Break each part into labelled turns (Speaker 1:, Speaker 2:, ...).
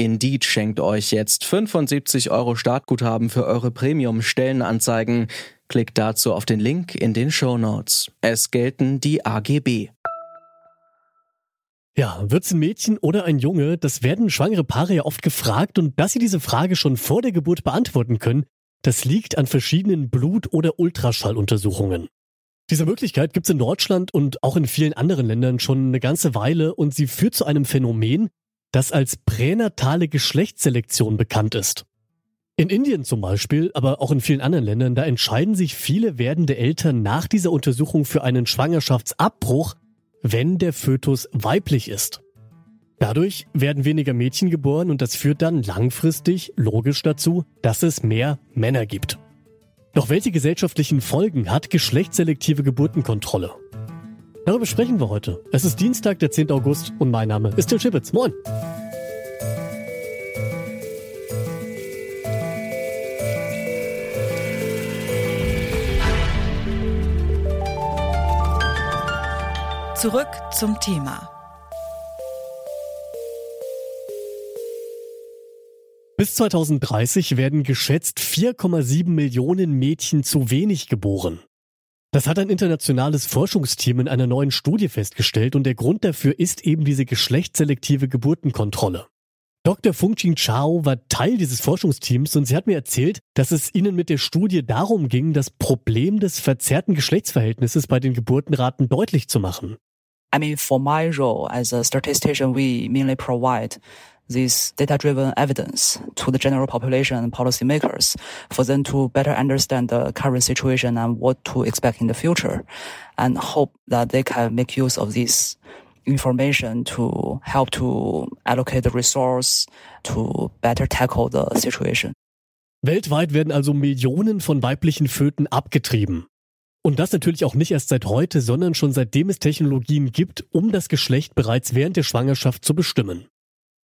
Speaker 1: Indeed schenkt euch jetzt 75 Euro Startguthaben für eure Premium-Stellenanzeigen. Klickt dazu auf den Link in den Show Notes. Es gelten die AGB.
Speaker 2: Ja, wird's ein Mädchen oder ein Junge? Das werden schwangere Paare ja oft gefragt und dass sie diese Frage schon vor der Geburt beantworten können, das liegt an verschiedenen Blut- oder Ultraschalluntersuchungen. Diese Möglichkeit gibt's in Deutschland und auch in vielen anderen Ländern schon eine ganze Weile und sie führt zu einem Phänomen, das als pränatale Geschlechtsselektion bekannt ist. In Indien zum Beispiel, aber auch in vielen anderen Ländern, da entscheiden sich viele werdende Eltern nach dieser Untersuchung für einen Schwangerschaftsabbruch, wenn der Fötus weiblich ist. Dadurch werden weniger Mädchen geboren und das führt dann langfristig logisch dazu, dass es mehr Männer gibt. Doch welche gesellschaftlichen Folgen hat geschlechtsselektive Geburtenkontrolle? Darüber sprechen wir heute. Es ist Dienstag, der 10. August und mein Name ist Till Schibitz. Moin!
Speaker 3: Zurück zum Thema.
Speaker 2: Bis 2030 werden geschätzt 4,7 Millionen Mädchen zu wenig geboren. Das hat ein internationales Forschungsteam in einer neuen Studie festgestellt und der Grund dafür ist eben diese geschlechtsselektive Geburtenkontrolle. Dr. Fungqing Chao war Teil dieses Forschungsteams und sie hat mir erzählt, dass es ihnen mit der Studie darum ging, das Problem des verzerrten Geschlechtsverhältnisses bei den Geburtenraten deutlich zu machen.
Speaker 4: I mean, for my role as a statistician, we mainly provide this data-driven evidence to the general population and policymakers for them to better understand the current situation and what to expect in the future and hope that they can make use of this information to help to allocate the resource to better tackle the situation.
Speaker 2: Weltweit werden also Millionen von weiblichen Föten abgetrieben. Und das natürlich auch nicht erst seit heute, sondern schon seitdem es Technologien gibt, um das Geschlecht bereits während der Schwangerschaft zu bestimmen.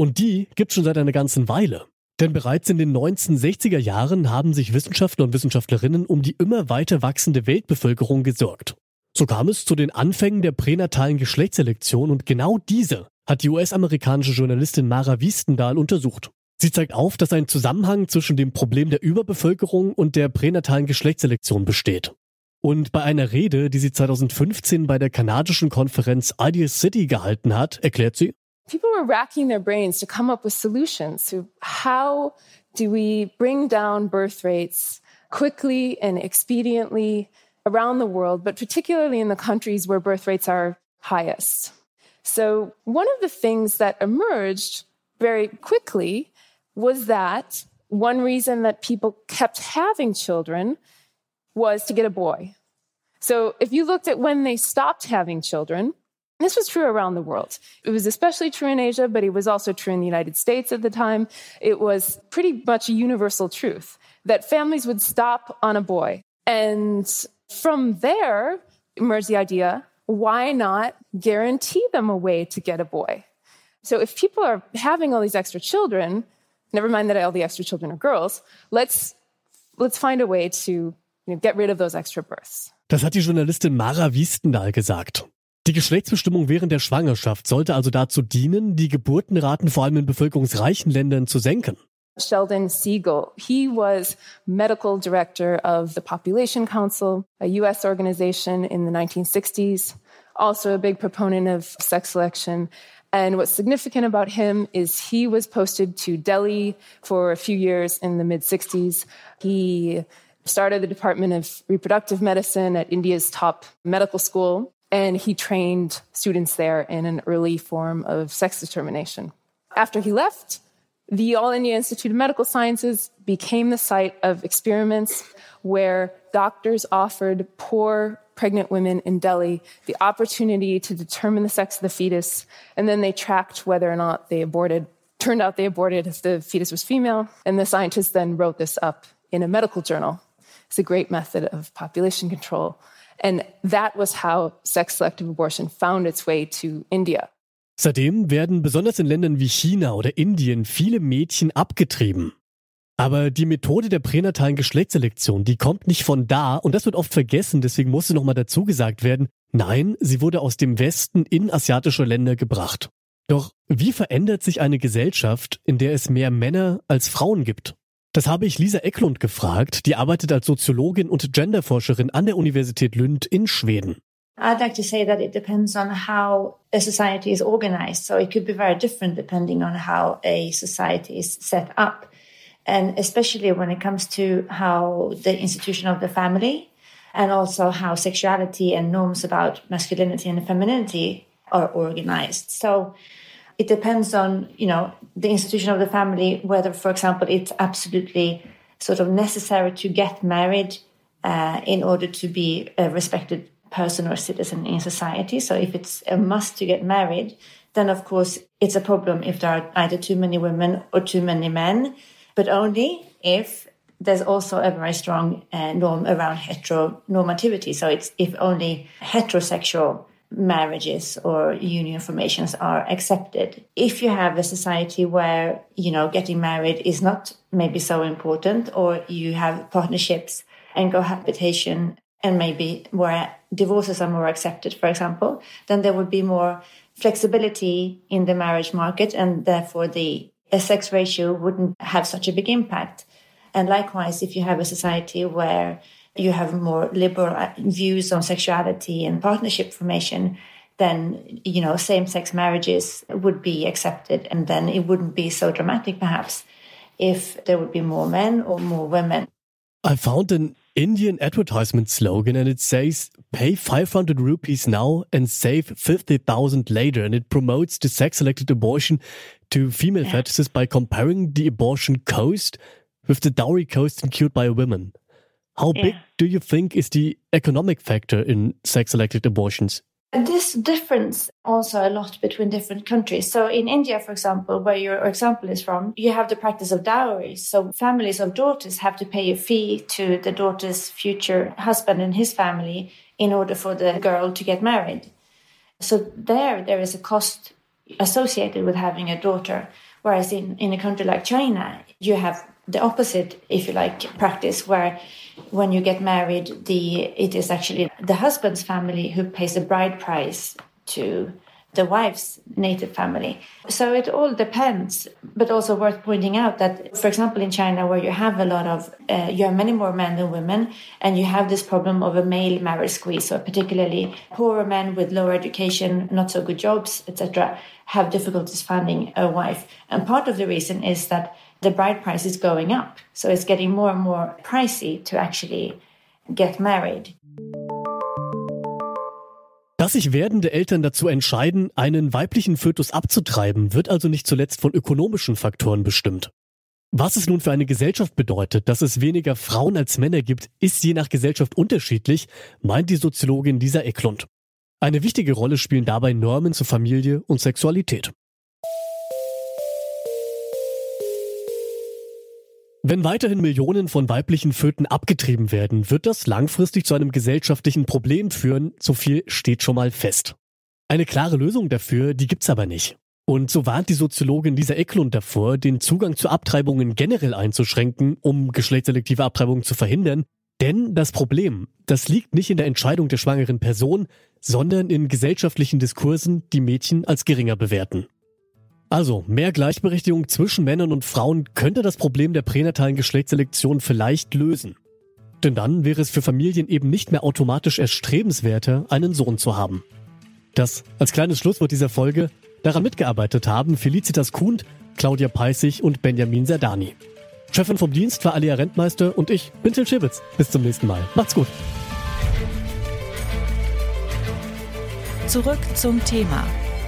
Speaker 2: Und die gibt schon seit einer ganzen Weile. Denn bereits in den 1960er Jahren haben sich Wissenschaftler und Wissenschaftlerinnen um die immer weiter wachsende Weltbevölkerung gesorgt. So kam es zu den Anfängen der pränatalen Geschlechtsselektion und genau diese hat die US-amerikanische Journalistin Mara Wiestendahl untersucht. Sie zeigt auf, dass ein Zusammenhang zwischen dem Problem der Überbevölkerung und der pränatalen Geschlechtsselektion besteht. Und bei einer Rede, die sie 2015 bei der kanadischen Konferenz Ideal City gehalten hat, erklärt sie,
Speaker 5: People were racking their brains to come up with solutions to how do we bring down birth rates quickly and expediently around the world, but particularly in the countries where birth rates are highest. So, one of the things that emerged very quickly was that one reason that people kept having children was to get a boy. So if you looked at when they stopped having children, this was true around the world. It was especially true in Asia, but it was also true in the United States at the time. It was pretty much a universal truth that families would stop on a boy. And from there emerged the idea why not guarantee them a way to get a boy? So if people are having all these extra children, never mind that all the extra children are girls, let's, let's find a way to you know, get rid of those extra births.
Speaker 2: Das hat die Journalistin Mara Wiestendahl gesagt. Die Geschlechtsbestimmung während der Schwangerschaft sollte also dazu dienen, die Geburtenraten vor allem in bevölkerungsreichen Ländern zu senken.
Speaker 5: Sheldon Siegel. He was medical director of the Population Council, a US organization in the 1960s, also a big proponent of sex selection. And what's significant about him is he was posted to Delhi for a few years in the mid 60s. He started the Department of Reproductive Medicine at India's top medical school, and he trained students there in an early form of sex determination. After he left, the All India Institute of Medical Sciences became the site of experiments where doctors offered poor pregnant women in Delhi the opportunity to determine the sex of the fetus, and then they tracked whether or not they aborted. Turned out they aborted if the fetus was female, and the scientists then wrote this up in a medical journal. It's a great method of population control. And that was how sex selective abortion found its way to India.
Speaker 2: Seitdem werden besonders in Ländern wie China oder Indien viele Mädchen abgetrieben. Aber die Methode der pränatalen Geschlechtsselektion, die kommt nicht von da und das wird oft vergessen, deswegen musste nochmal dazu gesagt werden, nein, sie wurde aus dem Westen in asiatische Länder gebracht. Doch wie verändert sich eine Gesellschaft, in der es mehr Männer als Frauen gibt? Das habe ich Lisa Eklund gefragt, die arbeitet als Soziologin und Genderforscherin an der Universität Lund in Schweden.
Speaker 6: I'd like to say that it depends on how a society is organized. So it could be very different depending on how a society is set up. And especially when it comes to how the institution of the family and also how sexuality and norms about masculinity and femininity are organized. So it depends on, you know, the institution of the family, whether, for example, it's absolutely sort of necessary to get married uh, in order to be a respected person or citizen in society. So if it's a must to get married, then of course it's a problem if there are either too many women or too many men, but only if there's also a very strong uh, norm around heteronormativity. So it's if only heterosexual marriages or union formations are accepted. If you have a society where, you know, getting married is not maybe so important, or you have partnerships and cohabitation and maybe where divorces are more accepted, for example, then there would be more flexibility in the marriage market and therefore the sex ratio wouldn't have such a big impact. And likewise, if you have a society where you have more liberal uh, views on sexuality and partnership formation, then you know same-sex marriages would be accepted, and then it wouldn't be so dramatic, perhaps, if there would be more men or more women.
Speaker 2: I found an Indian advertisement slogan and it says pay 500 rupees now and save 50,000 later. And it promotes the sex selected abortion to female yeah. fetuses by comparing the abortion cost with the dowry cost incurred by women. How yeah. big do you think is the economic factor in sex selected abortions?
Speaker 6: This difference also a lot between different countries. So in India, for example, where your example is from, you have the practice of dowries. So families of daughters have to pay a fee to the daughter's future husband and his family in order for the girl to get married. So there, there is a cost associated with having a daughter. Whereas in, in a country like China, you have the opposite, if you like, practice where when you get married, the it is actually the husband's family who pays the bride price to the wife's native family. So it all depends, but also worth pointing out that, for example, in China, where you have a lot of, uh, you have many more men than women, and you have this problem of a male marriage squeeze. So particularly poorer men with lower education, not so good jobs, etc., have difficulties finding a wife. And part of the reason is that the bride price is going up. So it's getting more and more pricey to actually get married.
Speaker 2: Dass sich werdende Eltern dazu entscheiden, einen weiblichen Fötus abzutreiben, wird also nicht zuletzt von ökonomischen Faktoren bestimmt. Was es nun für eine Gesellschaft bedeutet, dass es weniger Frauen als Männer gibt, ist je nach Gesellschaft unterschiedlich, meint die Soziologin Lisa Eklund. Eine wichtige Rolle spielen dabei Normen zur Familie und Sexualität. Wenn weiterhin Millionen von weiblichen Föten abgetrieben werden, wird das langfristig zu einem gesellschaftlichen Problem führen, so viel steht schon mal fest. Eine klare Lösung dafür, die gibt's aber nicht. Und so warnt die Soziologin Lisa Eklund davor, den Zugang zu Abtreibungen generell einzuschränken, um geschlechtsselektive Abtreibungen zu verhindern. Denn das Problem, das liegt nicht in der Entscheidung der schwangeren Person, sondern in gesellschaftlichen Diskursen, die Mädchen als geringer bewerten. Also, mehr Gleichberechtigung zwischen Männern und Frauen könnte das Problem der pränatalen Geschlechtsselektion vielleicht lösen. Denn dann wäre es für Familien eben nicht mehr automatisch erstrebenswerter, einen Sohn zu haben. Das als kleines Schlusswort dieser Folge. Daran mitgearbeitet haben Felicitas Kuhn, Claudia Peissig und Benjamin Serdani. Chefin vom Dienst war Alia Rentmeister und ich bin Till Schibitz. Bis zum nächsten Mal. Macht's gut.
Speaker 3: Zurück zum Thema